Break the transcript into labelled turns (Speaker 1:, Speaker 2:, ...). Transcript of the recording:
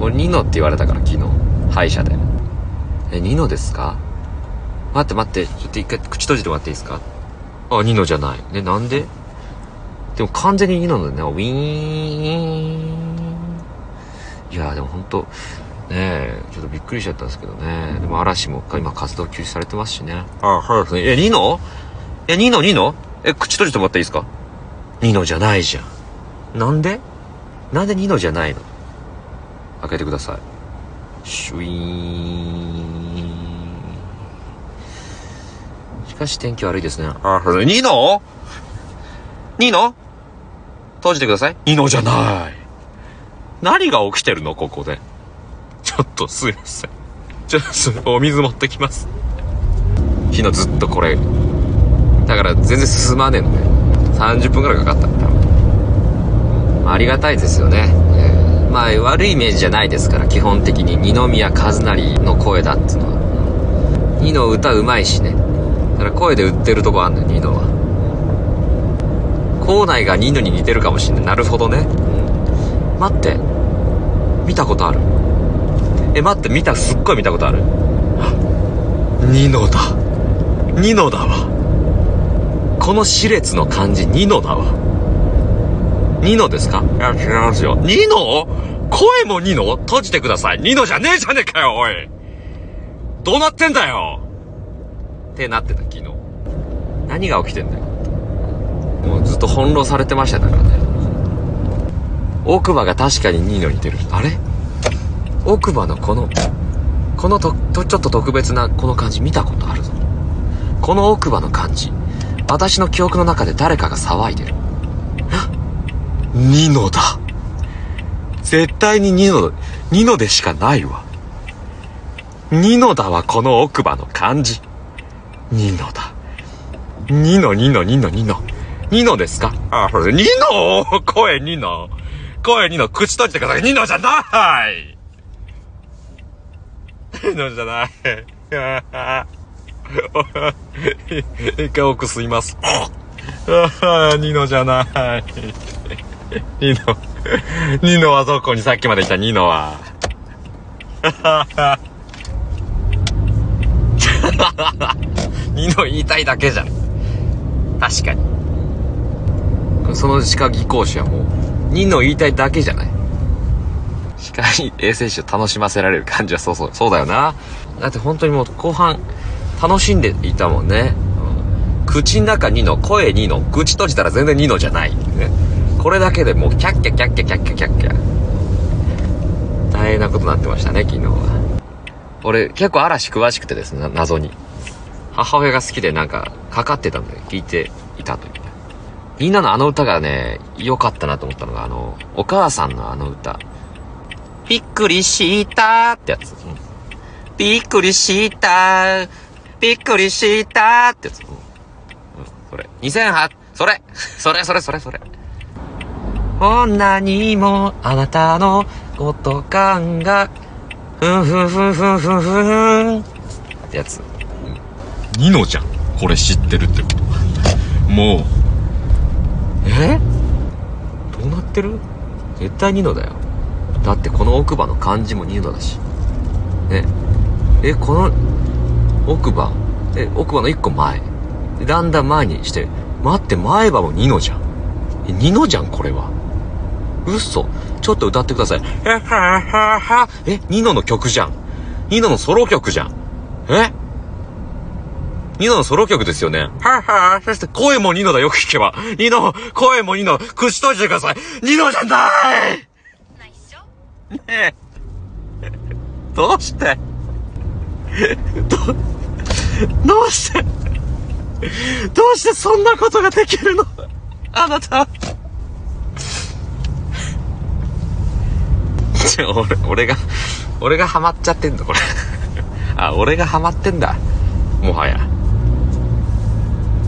Speaker 1: 俺ニノって言われたから昨日。歯医者で。えニノですか？待って待ってちょっと一回口閉じてもらっていいですか？あニノじゃない。ねなんで？でも完全にニノだね。ウィーン。いやでも本当ねえちょっとびっくりしちゃったんですけどね。でも嵐も今活動休止されてますしね。あそうですね。えニノ？えニノ？ニノ？え口閉じてもらっていいですか？ニノじゃないじゃん。なんで？なんでニノじゃないの？開けてください。シュイーン。しかし天気悪いですね。あ、ニノ？ニノ？閉じてください。ニノじゃない。何が起きてるの？ここで。ちょっとすいません。ちょっと、お水持ってきます。昨日ずっとこれ。だから全然進まねえのね。30分くらいかかった。多分。ありがたいですよね。まあ悪いイメージじゃないですから基本的に二宮和也の声だっていうのは。二の歌うまいしね。だから声で売ってるとこあんのよ二のは。校内が二のに似てるかもしんない。なるほどね、うん、待って。見たことある。え待って見たすっごい見たことある。二のだ。二のだわ。この歯列の漢字二のだわ。ニノですか？いや、違いますよ。ニノ声もニノ閉じてください。ニノじゃねえじゃねえかよ、おいどうなってんだよってなってた、昨日。何が起きてんだよ。もうずっと翻弄されてましたからね。奥歯が確かにニノに似てる。あれ？奥歯のこの、このと、と、ちょっと特別なこの感じ見たことあるぞ。この奥歯の感じ。私の記憶の中で誰かが騒いでる。ニノだ。絶対にニノ、ニノでしかないわ。ニノだわ、この奥歯の感じ。ニノだ。ニノ、ニノ、ニノ、ニノ。ニノですか？あ、ニノ声ニノ。声ニノ、口閉じてください。ニノじゃないニノじゃない。一回奥吸います。ニノじゃない。ニノ、ニノはどこに？さっきまでいたニノは。ニノ言いたいだけじゃん。確かに。その歯科技工士はもう、ニノ言いたいだけじゃない？歯科衛生士を楽しませられる感じはそうそう、そうだよな。だって本当にもう後半、楽しんでいたもんね。うん、口の中ニノ、声ニノ、口閉じたら全然ニノじゃない。ね。これだけでもうキャッキャキャッキャキャッキャキャッキャ。大変なことになってましたね、昨日は。俺、結構嵐詳しくてですね、謎に。母親が好きでなんか、かかってたんで、聞いていたという。みんなのあの歌がね、良かったなと思ったのが、あの、お母さんのあの歌。びっくりしたってやつ。うん、びっくりしたびっくりしたってやつ。うん、うん、それ。2008、それそれそれそれそれ。こんなにもあなたのこと感が、ふんふんふんふんふんふんってやつ。ニノじゃん。これ知ってるってこと。もう。え？どうなってる？絶対ニノだよ。だってこの奥歯の漢字もニノだし。ね。え、この奥歯、え、奥歯の一個前。だんだん前にして、待って、前歯もニノじゃん。え、ニノじゃん、これは。嘘ちょっと歌ってください。え、はははえ、ニノの曲じゃん。ニノのソロ曲じゃん。え？ニノのソロ曲ですよね。ははそして声もニノだよく聞けば。ニノ、声もニノ、口閉じてください。ニノじゃないねえ。どうして？ど、どうして？どうしてそんなことができるの？あなた。俺、俺が、俺がハマっちゃってんの、これ。あ、俺がハマってんだ。もはや。